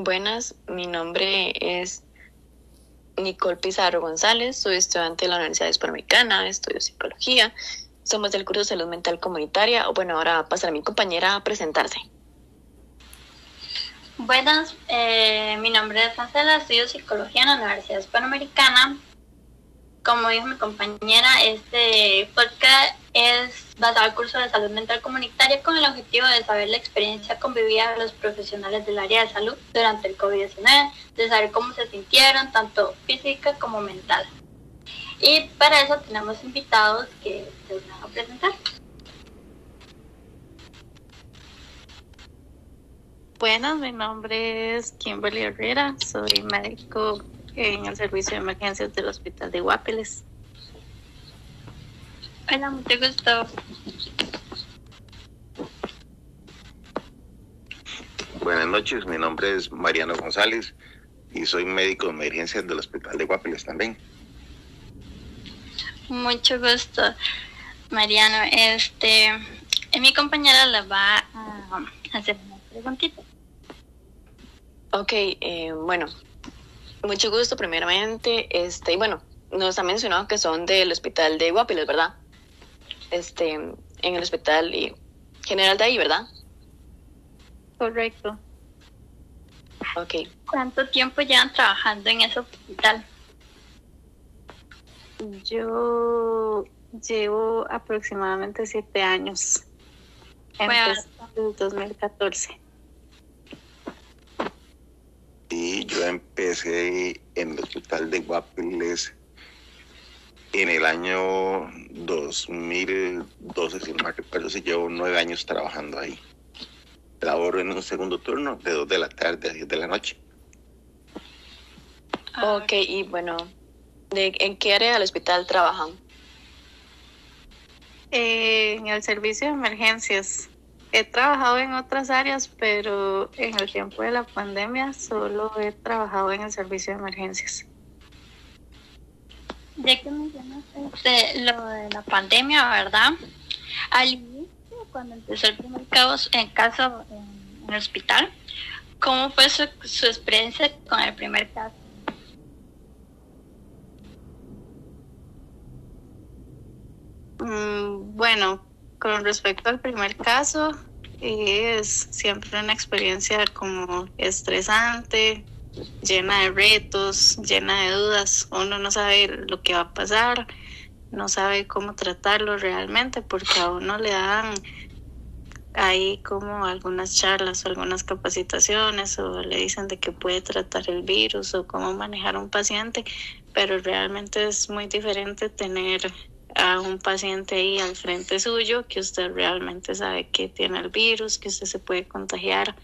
Buenas, mi nombre es Nicole Pizarro González, soy estudiante de la Universidad Hispanoamericana, estudio psicología, somos del curso de salud mental comunitaria. Bueno, ahora va a pasar a mi compañera a presentarse. Buenas, eh, mi nombre es Marcela, estudio psicología en la Universidad Hispanoamericana. Como dijo mi compañera, este podcast es basado en el curso de salud mental comunitaria con el objetivo de saber la experiencia convivida de los profesionales del área de salud durante el COVID-19, de saber cómo se sintieron, tanto física como mental. Y para eso tenemos invitados que se van a presentar. Buenas, mi nombre es Kimberly Herrera, soy médico en el servicio de emergencias del Hospital de Guapiles. Hola, mucho gusto. Buenas noches, mi nombre es Mariano González y soy médico de emergencias del Hospital de Guapiles también. Mucho gusto, Mariano. Este, mi compañera le va a hacer una preguntita. Ok, eh, bueno, mucho gusto primeramente. Este, y bueno, nos ha mencionado que son del hospital de Guapiles, ¿verdad? Este, en el hospital y general de ahí, ¿verdad? Correcto. Ok. ¿Cuánto tiempo llevan trabajando en ese hospital? Yo llevo aproximadamente siete años. Empecé en el 2014. Y yo empecé en el hospital de Guapiles en el año 2012, si no me recuerdo, si llevo nueve años trabajando ahí. Laboro en un segundo turno de dos de la tarde a 10 de la noche. Ok, y bueno, ¿de, ¿en qué área del hospital trabajan? Eh, en el servicio de emergencias. He trabajado en otras áreas, pero en el tiempo de la pandemia solo he trabajado en el servicio de emergencias. Ya que mencionaste este, lo de la pandemia, ¿verdad? Al inicio, cuando empezó el primer caso, en caso en el hospital, ¿cómo fue su, su experiencia con el primer caso? Mm, bueno, con respecto al primer caso, es siempre una experiencia como estresante, llena de retos, llena de dudas. Uno no sabe lo que va a pasar, no sabe cómo tratarlo realmente, porque a uno le dan ahí como algunas charlas o algunas capacitaciones o le dicen de que puede tratar el virus o cómo manejar a un paciente, pero realmente es muy diferente tener a un paciente ahí al frente suyo que usted realmente sabe que tiene el virus, que usted se puede contagiar.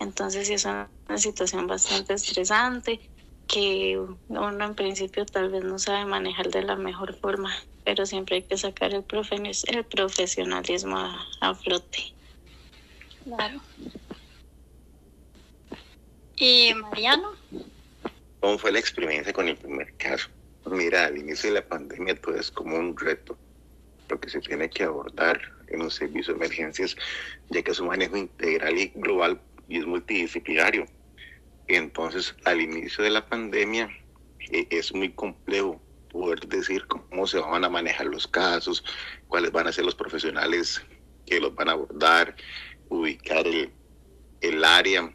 Entonces sí es una situación bastante estresante que uno en principio tal vez no sabe manejar de la mejor forma, pero siempre hay que sacar el, profe- el profesionalismo a, a flote. Claro. ¿Y Mariano? ¿Cómo fue la experiencia con el primer caso? Mira, al inicio de la pandemia todo es como un reto, lo que se tiene que abordar en un servicio de emergencias, ya que es un manejo integral y global y es multidisciplinario. Entonces, al inicio de la pandemia eh, es muy complejo poder decir cómo se van a manejar los casos, cuáles van a ser los profesionales que los van a abordar, ubicar el, el área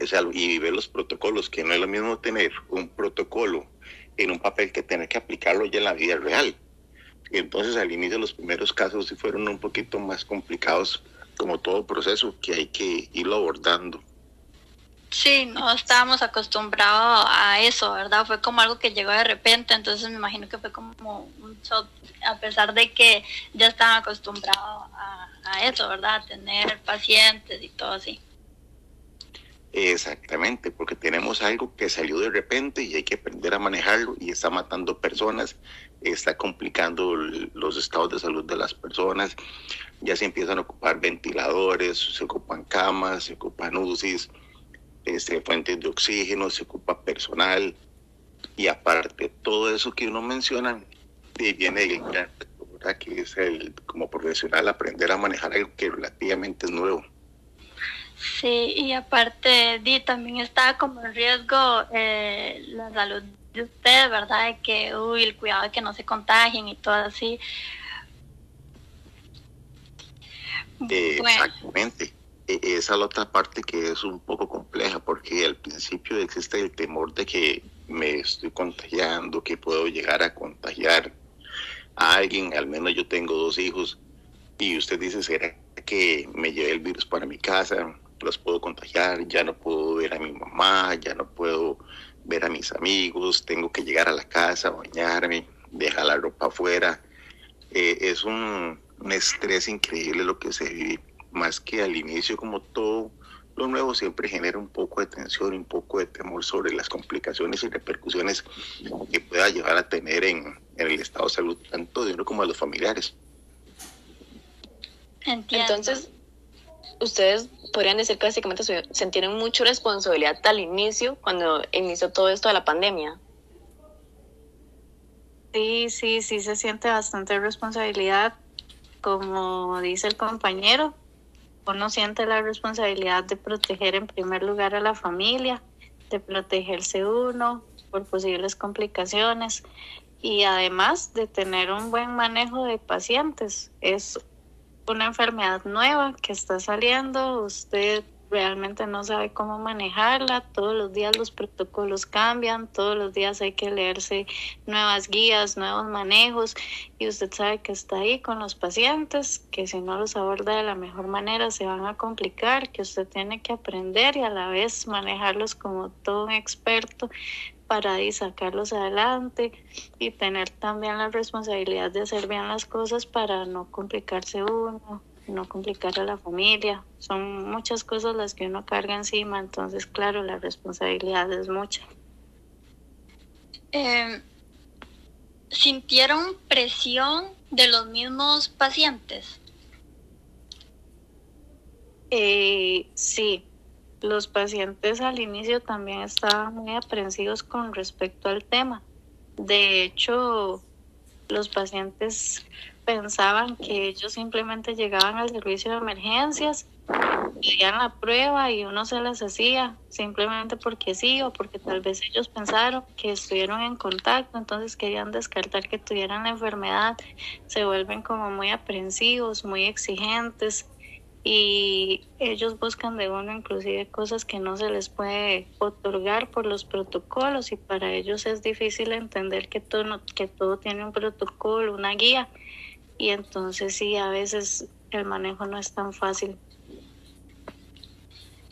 o sea, y ver los protocolos, que no es lo mismo tener un protocolo en un papel que tener que aplicarlo ya en la vida real. Y entonces al inicio los primeros casos sí fueron un poquito más complicados, como todo proceso, que hay que irlo abordando. Sí, no estábamos acostumbrados a eso, ¿verdad? Fue como algo que llegó de repente, entonces me imagino que fue como un shock, a pesar de que ya estaban acostumbrados a, a eso, ¿verdad? A tener pacientes y todo así. Exactamente, porque tenemos algo que salió de repente y hay que aprender a manejarlo y está matando personas, está complicando los estados de salud de las personas, ya se empiezan a ocupar ventiladores, se ocupan camas, se ocupan UCIs, este, fuentes de oxígeno, se ocupa personal. Y aparte todo eso que uno menciona, viene el gran que es el como profesional aprender a manejar algo que relativamente es nuevo. Sí, y aparte, Di, también está como en riesgo eh, la salud de ustedes, ¿verdad? De que, uy, el cuidado de que no se contagien y todo así. Exactamente. E, esa es la otra parte que es un poco compleja, porque al principio existe el temor de que me estoy contagiando, que puedo llegar a contagiar a alguien, al menos yo tengo dos hijos, y usted dice, ¿será que me llevé el virus para mi casa? Los puedo contagiar, ya no puedo ver a mi mamá, ya no puedo ver a mis amigos, tengo que llegar a la casa, bañarme, dejar la ropa afuera. Eh, es un, un estrés increíble lo que se vive, más que al inicio como todo lo nuevo siempre genera un poco de tensión, un poco de temor sobre las complicaciones y repercusiones que pueda llevar a tener en, el estado de salud, tanto de uno como de los familiares. Entonces, ustedes podrían decir que básicamente sintieron mucha responsabilidad al inicio, cuando inició todo esto de la pandemia. Sí, sí, sí se siente bastante responsabilidad, como dice el compañero, uno siente la responsabilidad de proteger en primer lugar a la familia, de protegerse uno por posibles complicaciones y además de tener un buen manejo de pacientes. Es una enfermedad nueva que está saliendo, usted realmente no sabe cómo manejarla, todos los días los protocolos cambian, todos los días hay que leerse nuevas guías, nuevos manejos y usted sabe que está ahí con los pacientes, que si no los aborda de la mejor manera se van a complicar, que usted tiene que aprender y a la vez manejarlos como todo un experto para sacarlos adelante y tener también la responsabilidad de hacer bien las cosas para no complicarse uno, no complicar a la familia. Son muchas cosas las que uno carga encima, entonces claro, la responsabilidad es mucha. Em, ¿Sintieron presión de los mismos pacientes? Eh, sí, los pacientes al inicio también estaban muy aprensivos con respecto al tema. De hecho, los pacientes pensaban que ellos simplemente llegaban al servicio de emergencias, pedían la prueba y uno se las hacía simplemente porque sí o porque tal vez ellos pensaron que estuvieron en contacto, entonces querían descartar que tuvieran la enfermedad, se vuelven como muy aprensivos, muy exigentes y ellos buscan de uno inclusive cosas que no se les puede otorgar por los protocolos y para ellos es difícil entender que todo, que todo tiene un protocolo, una guía y entonces sí, a veces el manejo no es tan fácil.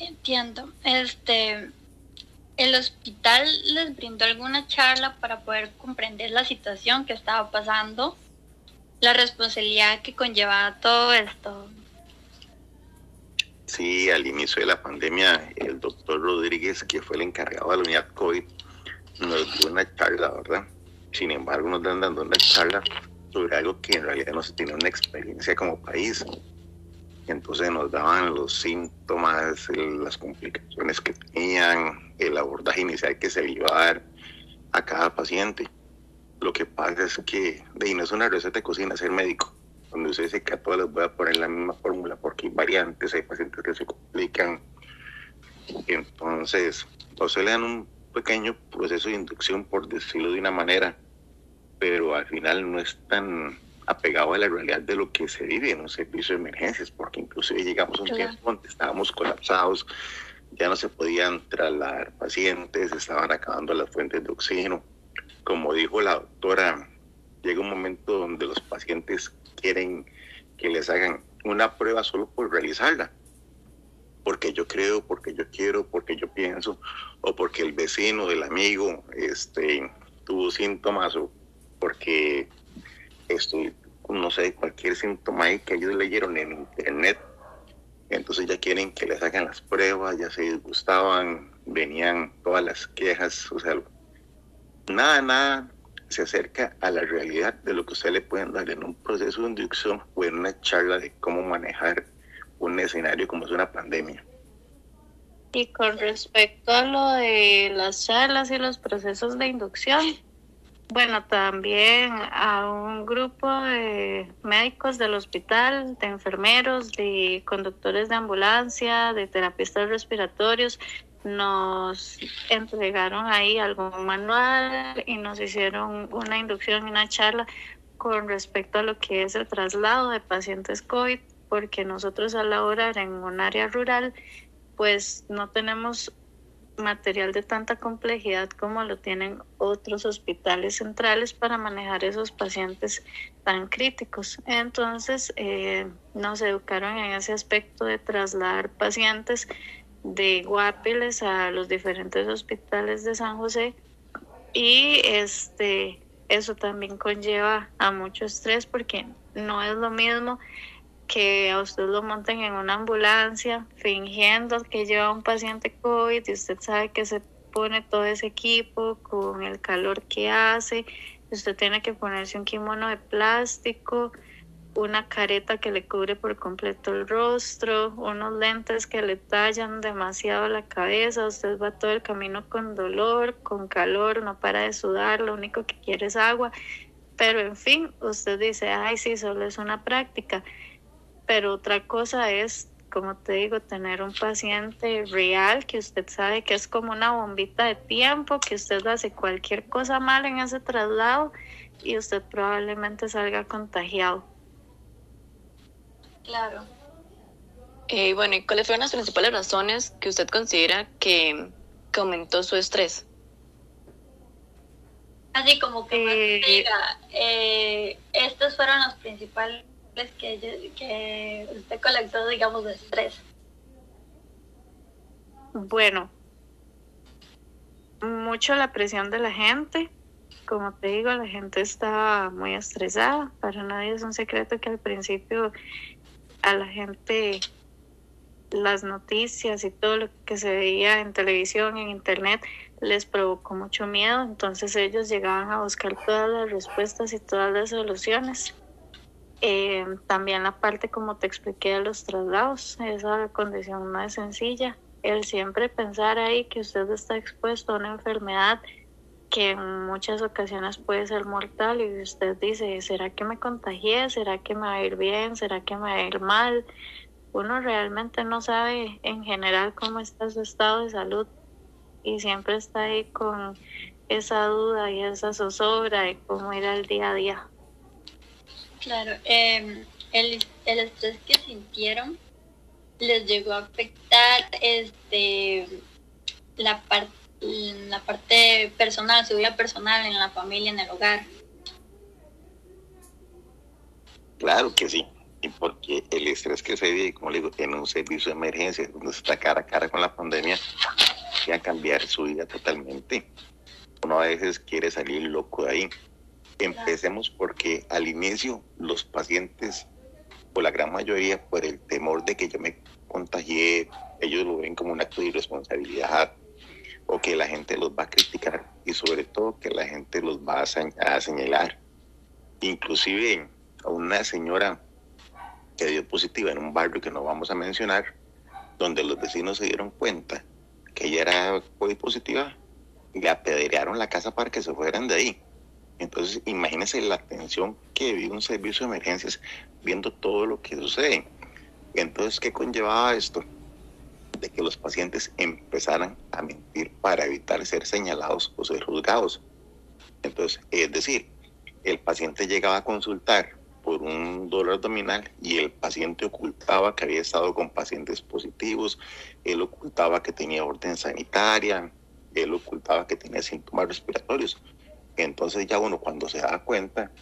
Entiendo. Este, ¿El hospital les brindó alguna charla para poder comprender la situación que estaba pasando? La responsabilidad que conllevaba todo esto. Sí, al inicio de la pandemia, el doctor Rodríguez, que fue el encargado de la unidad COVID, nos dio una charla, ¿verdad? Sin embargo, nos dan dando una charla sobre algo que en realidad no se tiene una experiencia como país. entonces nos daban los síntomas, las complicaciones que tenían, el abordaje inicial que se le iba a dar a cada paciente. Lo que pasa es que de no es una receta de cocina ser médico donde usted dice que a todos les voy a poner la misma fórmula porque hay variantes, hay pacientes que se complican. Entonces, o se le dan un pequeño proceso de inducción, por decirlo de una manera, pero al final no es tan apegado a la realidad de lo que se vive en un servicio de emergencias, porque inclusive llegamos a un tiempo donde estábamos colapsados, ya no se podían trasladar pacientes, estaban acabando las fuentes de oxígeno. Como dijo la doctora, llega un momento donde los pacientes quieren que les hagan una prueba solo por realizarla. Porque yo creo, porque yo quiero, porque yo pienso, o porque el vecino, el amigo, este, tuvo síntomas, o porque estoy, no sé, cualquier síntoma que ellos leyeron en internet. Entonces ya quieren que les hagan las pruebas, ya se disgustaban, venían todas las quejas, o sea, nada, nada se acerca a la realidad de lo que usted le pueden dar en un proceso de inducción o en una charla de cómo manejar un escenario como es una pandemia. Y con respecto a lo de las charlas y los procesos de inducción, Bueno, también a un grupo de médicos del hospital, de enfermeros, de conductores de ambulancia, de terapistas respiratorios, nos entregaron ahí algún manual y nos hicieron una inducción y una charla con respecto a lo que es el traslado de pacientes COVID, porque nosotros a la hora en un área rural, pues no tenemos material de tanta complejidad como lo tienen otros hospitales centrales para manejar esos pacientes tan críticos. Entonces, eh, nos educaron en ese aspecto de trasladar pacientes de Guapiles a los diferentes hospitales de San José. Y este eso también conlleva a mucho estrés porque no es lo mismo que a usted lo monten en una ambulancia fingiendo que lleva un paciente COVID y usted sabe que se pone todo ese equipo con el calor que hace, usted tiene que ponerse un kimono de plástico, una careta que le cubre por completo el rostro, unos lentes que le tallan demasiado la cabeza, usted va todo el camino con dolor, con calor, no para de sudar, lo único que quiere es agua, pero en fin, usted dice, ay sí, solo es una práctica pero otra cosa es, como te digo, tener un paciente real que usted sabe que es como una bombita de tiempo, que usted hace cualquier cosa mal en ese traslado y usted probablemente salga contagiado. Claro. Eh, bueno, ¿y cuáles fueron las principales razones que usted considera que, aumentó su estrés? Así como que eh, diga, eh, estos fueron los principales que, que usted colectó, digamos, de estrés? Bueno, mucho la presión de la gente. Como te digo, la gente está muy estresada. Para nadie es un secreto que al principio a la gente las noticias y todo lo que se veía en televisión, en internet, les provocó mucho miedo. Entonces ellos llegaban a buscar todas las respuestas y todas las soluciones. Eh, también la parte, como te expliqué, de los traslados, esa condición no es sencilla. El siempre pensar ahí que usted está expuesto a una enfermedad que en muchas ocasiones puede ser mortal y usted dice, ¿será que me contagié? ¿Será que me va a ir bien? ¿Será que me va a ir mal? Uno realmente no sabe en general cómo está su estado de salud y siempre está ahí con esa duda y esa zozobra de cómo ir al día a día. Claro, eh, el, el estrés que sintieron les llegó a afectar este la parte la parte personal, su vida personal en la familia, en el hogar. Claro que sí, y porque el estrés que se vive, como le digo, en un servicio de emergencia, donde se está cara a cara con la pandemia, va a cambiar su vida totalmente. Uno a veces quiere salir loco de ahí Empecemos porque al inicio los pacientes, o la gran mayoría, por el temor de que yo me contagié, ellos lo ven como un acto de irresponsabilidad o que la gente los va a criticar y sobre todo que la gente los va a, señalar. Inclusive a una señora que dio positiva en un barrio que no vamos a mencionar, donde los vecinos se dieron cuenta que ella era positiva, y le apedrearon la casa para que se fueran de ahí. Entonces, imagínense la tensión que vive un servicio de emergencias viendo todo lo que sucede. Entonces, ¿qué conllevaba esto? De que los pacientes empezaran a mentir para evitar ser señalados o ser juzgados. Entonces, es decir, el paciente llegaba a consultar por un dolor abdominal y el paciente ocultaba que había estado con pacientes positivos, él ocultaba que tenía orden sanitaria, él ocultaba que tenía síntomas respiratorios entonces ya uno cuando se da cuenta,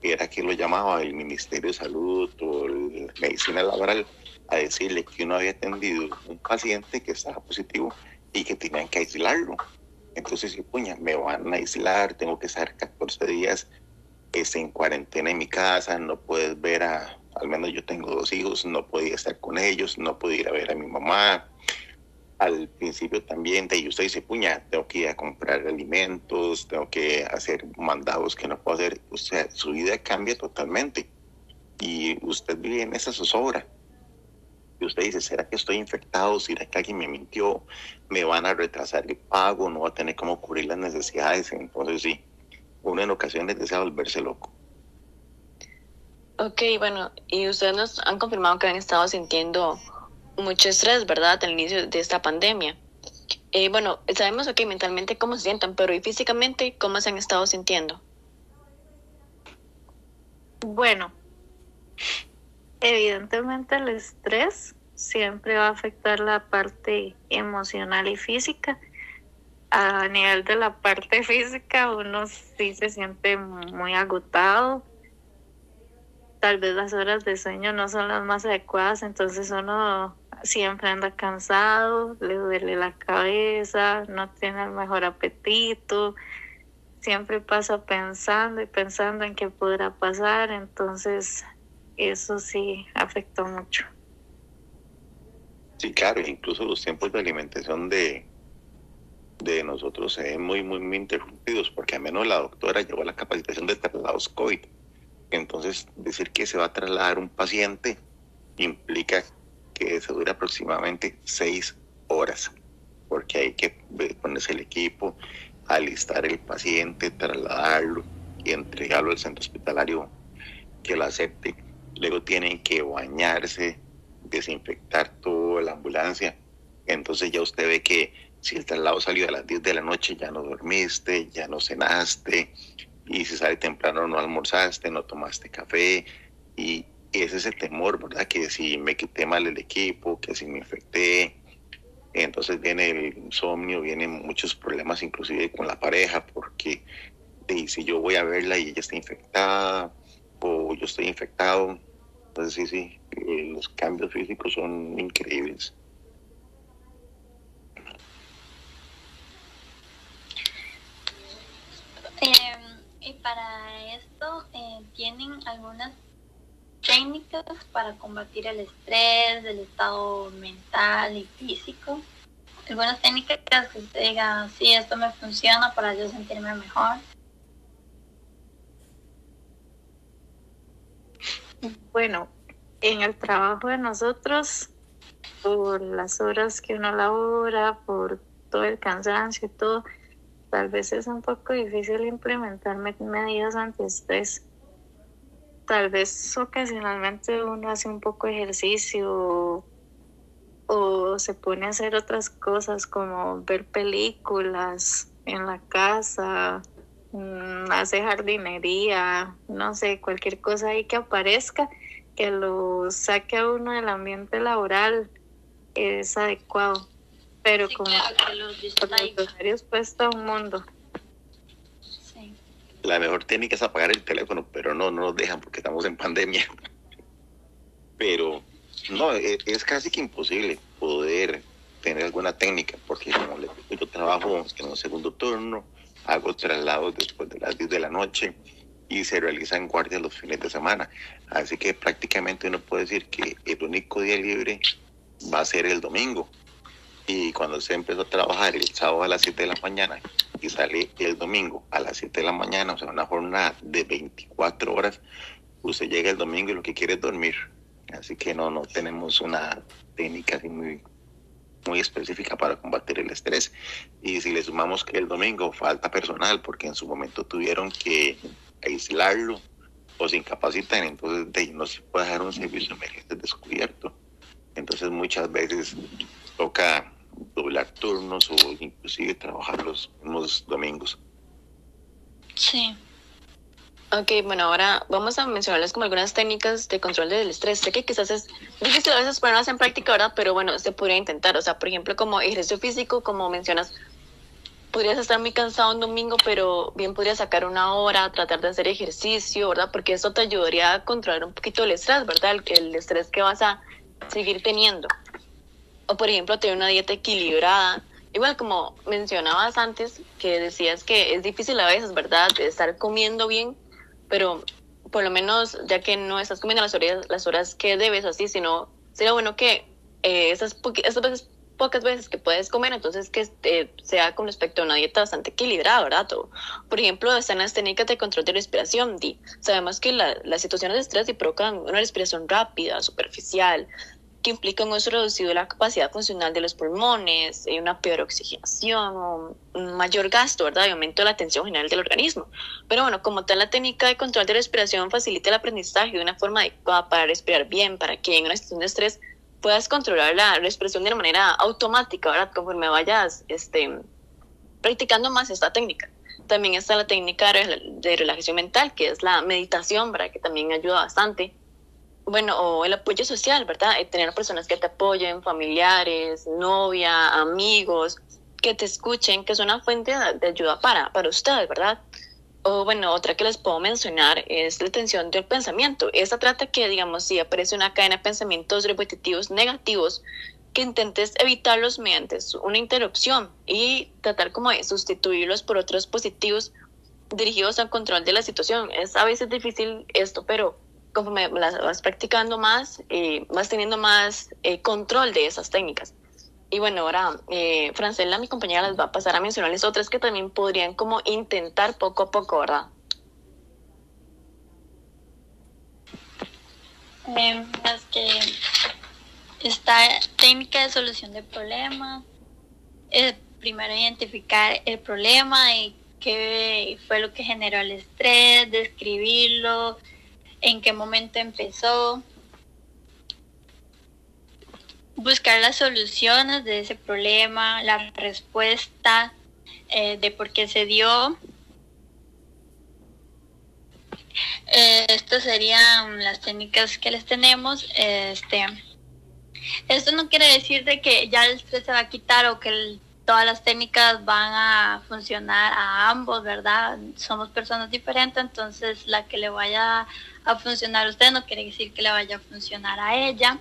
era que lo llamaba el Ministerio de Salud o la Medicina Laboral a decirle que uno había atendido un paciente que estaba positivo y que tenían que aislarlo. Entonces, puña, me van a aislar, tengo que estar 14 días este, en cuarentena en mi casa, no puedes ver a, al menos yo tengo dos hijos, no podía estar con ellos, no podía ir a ver a mi mamá, al principio también de usted dice, puña, tengo que ir a comprar alimentos, tengo que hacer mandados que no puedo hacer. O sea, su vida cambia totalmente. Y usted vive en esa zozobra. Y usted dice, ¿será que estoy infectado? ¿Será que alguien me mintió? ¿Me van a retrasar el pago? ¿No va a tener cómo cubrir las necesidades? Entonces sí, uno en ocasiones desea volverse loco. Ok, bueno, y ustedes nos han confirmado que han estado sintiendo mucho estrés, ¿verdad? Al inicio de esta pandemia. Eh, bueno, sabemos, ok, mentalmente cómo se sientan, pero ¿y físicamente cómo se han estado sintiendo? Bueno, evidentemente el estrés siempre va a afectar la parte emocional y física. A nivel de la parte física, uno sí se siente muy agotado. Tal vez las horas de sueño no son las más adecuadas, entonces uno siempre anda cansado, le duele la cabeza, no tiene el mejor apetito, siempre pasa pensando y pensando en qué podrá pasar, entonces eso sí afectó mucho. Sí, claro, incluso los tiempos de alimentación de, de nosotros se ven muy, muy, muy interrumpidos, porque al menos la doctora llevó la capacitación de traslados COVID. Entonces, decir que se va a trasladar un paciente implica que se dura aproximadamente seis horas, porque hay que ponerse el equipo, alistar el paciente, trasladarlo y entregarlo al centro hospitalario que lo acepte. Luego tienen que bañarse, desinfectar toda la ambulancia. Entonces ya usted ve que si el traslado salió a las 10 de la noche, ya no dormiste, ya no cenaste, y si sale temprano no almorzaste, no tomaste café, y ese es el temor, ¿verdad? Que si me quité mal el equipo, que si me infecté, entonces viene el insomnio, vienen muchos problemas inclusive con la pareja, porque si yo voy a verla y ella está infectada, o yo estoy infectado, entonces sí, sí, eh, los cambios físicos son increíbles. Em, y para esto, eh, ¿tienen algunas técnicas para combatir el estrés, el estado mental y físico? Algunas técnicas que usted diga, sí, esto me funciona para yo sentirme mejor. Bueno, en el trabajo de nosotros, por las horas que uno labora, por todo el cansancio y todo, tal vez es un poco difícil implementar medidas antiestrés. Tal vez ocasionalmente uno hace un poco de ejercicio o se pone a hacer otras cosas como ver películas en la casa, Mm, hace jardinería, no sé, cualquier cosa ahí que aparezca, que lo saque a uno del ambiente laboral es adecuado. Pero como los usuarios cuesta un mundo. La mejor técnica es apagar el teléfono, pero no, no nos dejan porque estamos en pandemia. Pero no, es, es casi que imposible poder tener alguna técnica, porque como le digo, yo trabajo en un segundo turno, hago traslados después de las 10 de la noche y se realizan guardias los fines de semana. Así que prácticamente uno puede decir que el único día libre va a ser el domingo. Y cuando se empezó a trabajar el sábado a las 7 de la mañana y sale el domingo a las 7 de la mañana, o sea, una jornada de 24 horas, usted llega el domingo y lo que quiere es dormir. Así que no, no tenemos una técnica así muy muy específica para combatir el estrés. Y si le sumamos que el domingo falta personal porque en su momento tuvieron que aislarlo o se incapacitan, entonces no se puede dejar un servicio emergente descubierto. Entonces muchas veces toca doblar turnos o inclusive trabajar los, los domingos. Sí. Ok, bueno, ahora vamos a mencionarles como algunas técnicas de control del estrés. Sé que quizás es difícil a veces ponerlas en práctica, ¿verdad? Pero bueno, se podría intentar. O sea, por ejemplo, como ejercicio físico, como mencionas, podrías estar muy cansado un domingo, pero bien podrías sacar una hora, tratar de hacer ejercicio, ¿verdad? Porque eso te ayudaría a controlar un poquito el estrés, ¿verdad? El, el estrés que vas a seguir teniendo. O, por ejemplo, tener una dieta equilibrada. Igual como mencionabas antes, que decías que es difícil a veces, ¿verdad? De estar comiendo bien pero por lo menos ya que no estás comiendo las horas, las horas que debes así, sino sería bueno que eh, esas, esas veces, pocas veces que puedes comer, entonces que eh, sea con respecto a una dieta bastante equilibrada, ¿verdad? por ejemplo, están las técnicas de control de respiración. Di. Sabemos que la, las situaciones de estrés y provocan una respiración rápida, superficial, que implica un uso reducido de la capacidad funcional de los pulmones, eh, una peor oxigenación, un mayor gasto, ¿verdad? Y aumento de la tensión general del organismo. Pero bueno, como tal, la técnica de control de respiración facilita el aprendizaje de una forma adecuada para respirar bien, para que en una situación de estrés puedas controlar la respiración de una manera automática, ¿verdad? Conforme vayas este, practicando más esta técnica. También está la técnica de relajación mental, que es la meditación, ¿verdad? Que también ayuda bastante bueno, o el apoyo social, ¿verdad? Eh, tener personas que te apoyen, familiares, novia, amigos, que te escuchen, que es una fuente de ayuda para, para ustedes, ¿verdad? O bueno, otra que les puedo mencionar es la tensión del pensamiento. Esta trata que, digamos, si aparece una cadena de pensamientos repetitivos negativos, que intentes evitarlos mediante una interrupción y tratar como de sustituirlos por otros positivos dirigidos al control de la situación. Es a veces difícil esto, pero conforme las vas practicando más, eh, vas teniendo más eh, control de esas técnicas. Y bueno, ahora eh, Francela, mi compañera, les va a pasar a mencionarles otras que también podrían como intentar poco a poco, ¿verdad? Eh, es que esta técnica de solución de problemas, es primero identificar el problema y qué fue lo que generó el estrés, describirlo, en qué momento empezó, buscar las soluciones de ese problema, la respuesta eh, de por qué se dio. Eh, estas serían las técnicas que les tenemos. Este, esto no quiere decir de que ya el estrés se va a quitar o que todas las técnicas van a funcionar a ambos, ¿verdad? Somos personas diferentes, entonces la que le vaya a funcionar a usted no quiere decir que le vaya a funcionar a ella.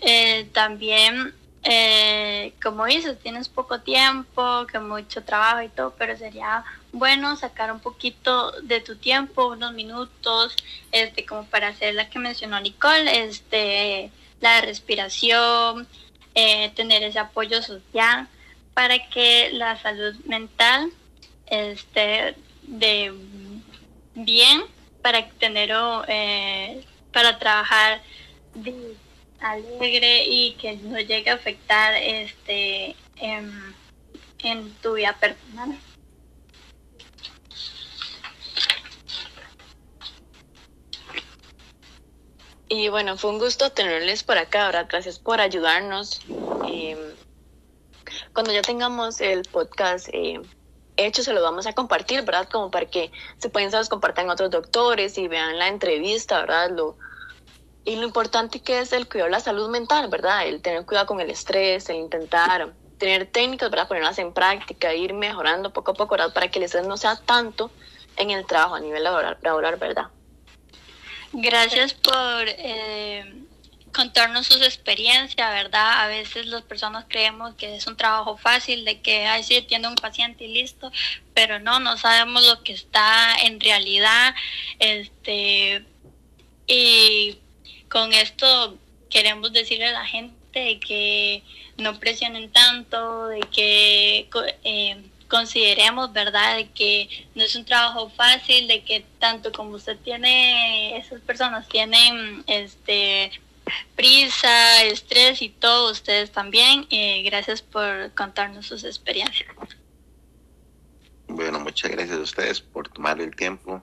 Eh, también, eh, como dices, tienes poco tiempo, que mucho trabajo y todo, pero sería bueno sacar un poquito de tu tiempo, unos minutos, este, como para hacer la que mencionó Nicole, este, la respiración, eh, tener ese apoyo social para que la salud mental esté de bien para tener eh, para trabajar alegre y que no llegue a afectar este en, en tu vida personal. Y bueno, fue un gusto tenerles por acá, ahora gracias por ayudarnos. Eh, cuando ya tengamos el podcast eh, hecho, se lo vamos a compartir, ¿verdad? Como para que se pueden, se los compartan otros doctores y vean la entrevista, ¿verdad? Lo, y lo importante que es el cuidado de la salud mental, ¿verdad? El tener cuidado con el estrés, el intentar tener técnicas, ¿verdad? Ponerlas en práctica, ir mejorando poco a poco, ¿verdad? Para que el estrés no sea tanto en el trabajo a nivel laboral, ¿verdad? Gracias por eh, contarnos sus experiencias, ¿verdad? A veces las personas creemos que es un trabajo fácil, de que, ay, sí, atiende un paciente y listo, pero no, no sabemos lo que está en realidad, este, y con esto queremos decirle a la gente que no presionen tanto, de que eh, consideremos, ¿verdad?, de que no es un trabajo fácil, de que tanto como usted tiene, esas personas tienen, este, prisa, estrés y todo, ustedes también. Eh, gracias por contarnos sus experiencias. Bueno, muchas gracias a ustedes por tomar el tiempo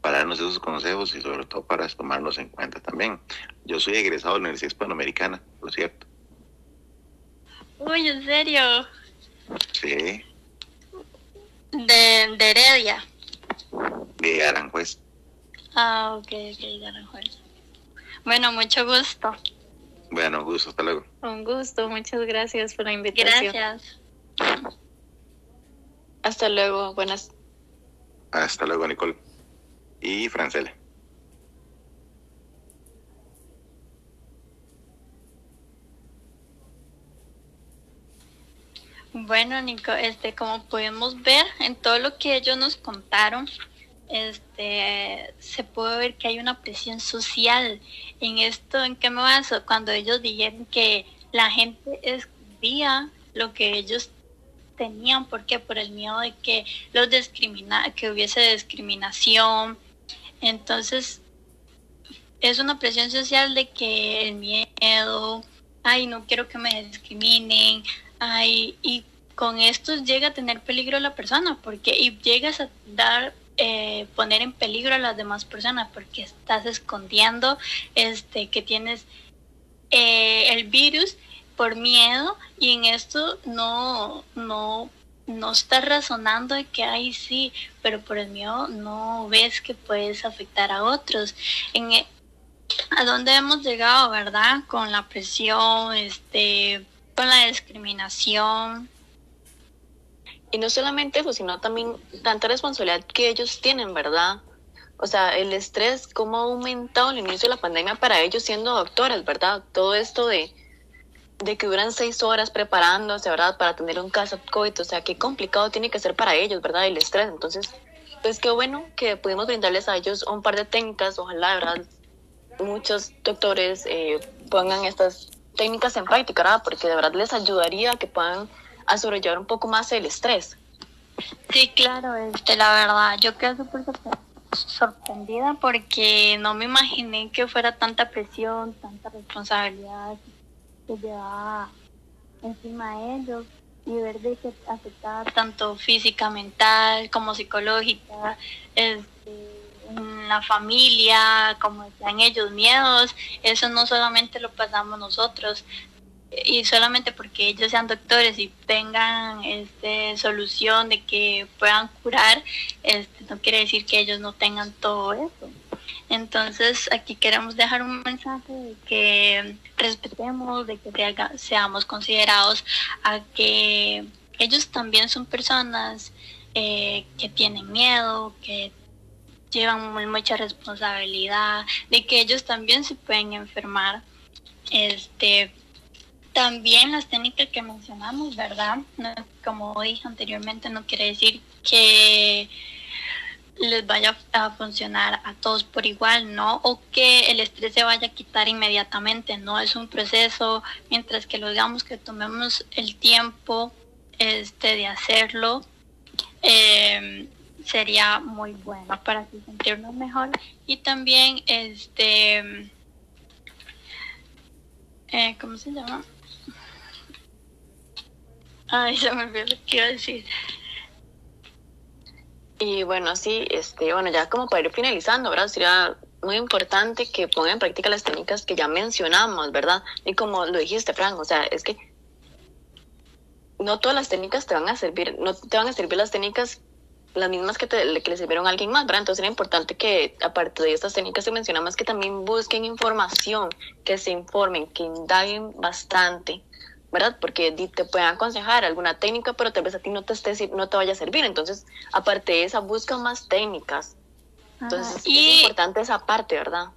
para darnos esos consejos y sobre todo para tomarnos en cuenta también. Yo soy egresado de la Universidad Hispanoamericana, por cierto. Uy, ¿en serio? Sí. De, de Heredia. De Aranjuez. Ah, ok, ok, de Aranjuez. Bueno, mucho gusto. Bueno, gusto, hasta luego. Un gusto, muchas gracias por la invitación. Gracias. Hasta luego, buenas. Hasta luego, Nicole. Y Francela. Bueno, Nico, este, como podemos ver en todo lo que ellos nos contaron, este, se puede ver que hay una presión social. En esto, ¿en qué me baso? Cuando ellos dijeron que la gente escondía lo que ellos tenían, ¿por qué? Por el miedo de que los discrimina, que hubiese discriminación. Entonces, es una presión social de que el miedo, ay, no quiero que me discriminen, ay, y con esto llega a tener peligro la persona, porque y llegas a dar eh, poner en peligro a las demás personas porque estás escondiendo este que tienes eh, el virus por miedo y en esto no no no estás razonando de que ay sí pero por el miedo no ves que puedes afectar a otros en e, a dónde hemos llegado verdad con la presión este con la discriminación y no solamente eso, sino también tanta responsabilidad que ellos tienen, ¿verdad? O sea, el estrés, cómo ha aumentado el inicio de la pandemia para ellos siendo doctores, ¿verdad? Todo esto de, de que duran seis horas preparándose, ¿verdad? Para tener un caso COVID, o sea, qué complicado tiene que ser para ellos, ¿verdad? El estrés. Entonces, pues qué bueno que pudimos brindarles a ellos un par de técnicas, ojalá, ¿verdad? Muchos doctores eh, pongan estas técnicas en práctica, ¿verdad? Porque de verdad les ayudaría a que puedan a sobrellevar un poco más el estrés. Sí, claro, este, la verdad, yo quedé súper sorprendida porque no me imaginé que fuera tanta presión, tanta responsabilidad que llevaba encima de ellos y ver de que afectaba tanto física, mental como psicológica, este, la familia, como decían ellos, miedos, eso no solamente lo pasamos nosotros, y solamente porque ellos sean doctores y tengan este solución de que puedan curar, este, no quiere decir que ellos no tengan todo eso. Entonces aquí queremos dejar un mensaje de que respetemos, de que seamos considerados a que ellos también son personas eh, que tienen miedo, que llevan mucha responsabilidad, de que ellos también se pueden enfermar. Este, también las técnicas que mencionamos, ¿verdad? como dije anteriormente, no quiere decir que les vaya a funcionar a todos por igual, ¿no? O que el estrés se vaya a quitar inmediatamente, ¿no? Es un proceso, mientras que lo digamos que tomemos el tiempo este, de hacerlo, em, sería muy bueno para sentirnos mejor. Y también, este, eh, ¿cómo se llama? Ay, se me olvidó lo que iba decir. Y bueno, sí, este, bueno, ya como para ir finalizando, ¿verdad? Sería muy importante que pongan en práctica las técnicas que ya mencionamos, ¿verdad? Y como lo dijiste, Frank, o sea, es que no todas las técnicas te van a servir, no te van a servir las técnicas las mismas que, te, que le sirvieron a alguien más, ¿verdad? Entonces era importante que, aparte de estas técnicas que mencionamos, que también busquen información, que se informen, que indaguen bastante, ¿verdad? Porque te pueden aconsejar alguna técnica, pero tal vez a ti no te, esté, no te vaya a servir. Entonces, aparte de esa, busca más técnicas. Entonces, y, es importante esa parte, ¿verdad?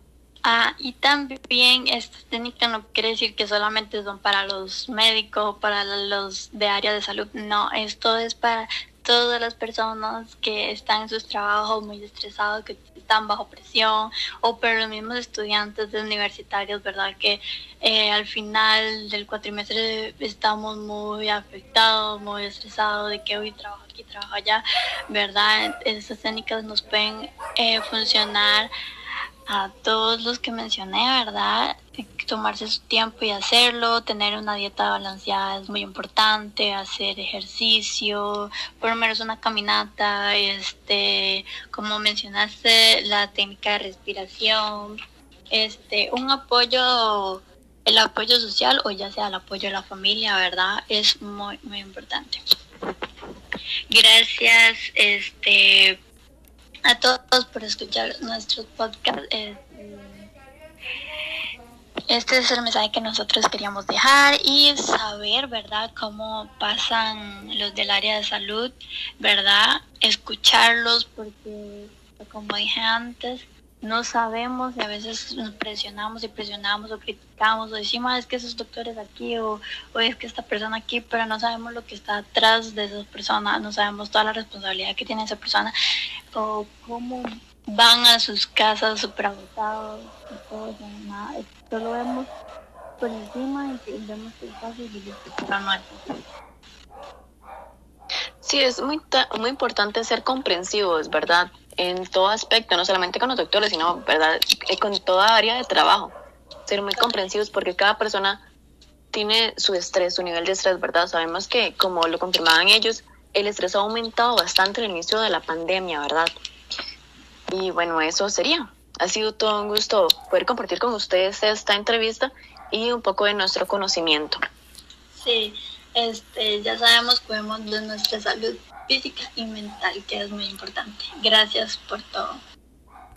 Ah, y también esta técnica no quiere decir que solamente son para los médicos, para los de área de salud. No, esto es para todas las personas que están en sus trabajos muy estresados, que están bajo presión, o para los mismos estudiantes universitarios, ¿verdad? Que eh, al final del cuatrimestre estamos muy afectados, muy estresados de que hoy trabajo aquí, trabajo allá, ¿verdad? Estas técnicas nos pueden eh, funcionar a todos los que mencioné, ¿verdad? Tomarse su tiempo y hacerlo, tener una dieta balanceada es muy importante, hacer ejercicio, por lo menos una caminata, este, como mencionaste, la técnica de respiración, este, un apoyo, el apoyo social o ya sea el apoyo de la familia, ¿verdad? Es muy, muy importante. Gracias, este, a todos por escuchar nuestros podcasts. Eh, este es el mensaje que nosotros queríamos dejar y saber, ¿verdad?, cómo pasan los del área de salud, ¿verdad? Escucharlos porque, como dije antes, no sabemos y a veces nos presionamos y presionamos o criticamos o decimos ah, es que esos doctores aquí o, o, es que esta persona aquí, pero no sabemos lo que está atrás de esas personas, no sabemos toda la responsabilidad que tiene esa persona o cómo van a sus casas súper agotados y todo nada, solo vemos por encima y vemos es fácil y Sí, es muy, muy importante ser comprensivos, ¿verdad? En todo aspecto, no solamente con los doctores, sino ¿verdad? Eh, con toda área de trabajo. Ser muy comprensivos porque cada persona tiene su estrés, su nivel de estrés, ¿verdad? Sabemos que, como lo confirmaban ellos, el estrés ha aumentado bastante al inicio de la pandemia, ¿verdad? Y bueno, eso sería. Ha sido todo un gusto poder compartir con ustedes esta entrevista y un poco de nuestro conocimiento. Sí, este, ya sabemos, de nuestra salud física y mental, que es muy importante. Gracias por todo.